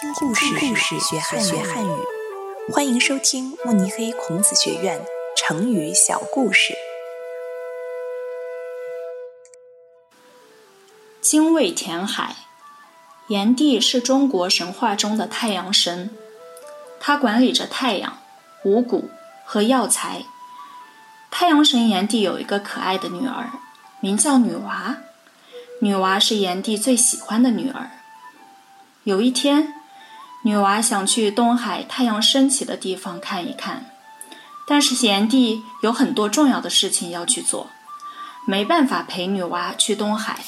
听故事，故事学汉学汉语。欢迎收听慕尼黑孔子学院成语小故事。精卫填海。炎帝是中国神话中的太阳神，他管理着太阳、五谷和药材。太阳神炎帝有一个可爱的女儿，名叫女娃。女娃是炎帝最喜欢的女儿。有一天，女娃想去东海太阳升起的地方看一看，但是炎帝有很多重要的事情要去做，没办法陪女娃去东海。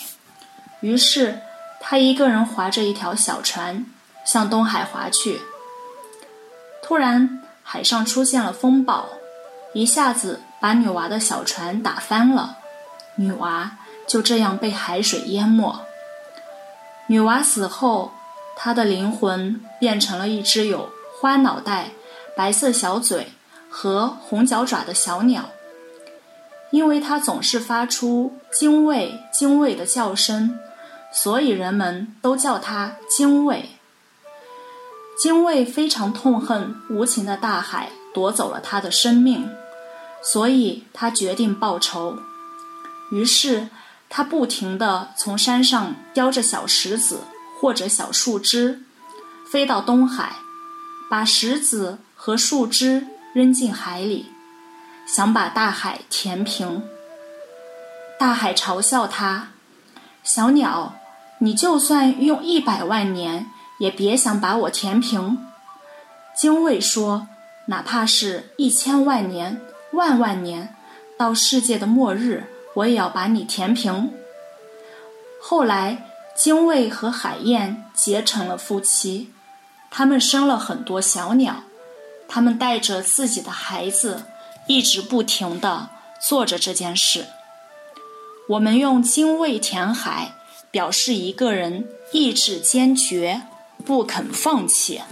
于是，他一个人划着一条小船向东海划去。突然，海上出现了风暴，一下子把女娃的小船打翻了，女娃就这样被海水淹没。女娃死后。他的灵魂变成了一只有花脑袋、白色小嘴和红脚爪的小鸟，因为它总是发出“精卫、精卫”的叫声，所以人们都叫它精卫。精卫非常痛恨无情的大海夺走了他的生命，所以他决定报仇。于是他不停地从山上叼着小石子。或者小树枝，飞到东海，把石子和树枝扔进海里，想把大海填平。大海嘲笑他：“小鸟，你就算用一百万年，也别想把我填平。”精卫说：“哪怕是一千万年、万万年，到世界的末日，我也要把你填平。”后来。精卫和海燕结成了夫妻，他们生了很多小鸟，他们带着自己的孩子，一直不停地做着这件事。我们用精卫填海，表示一个人意志坚决，不肯放弃。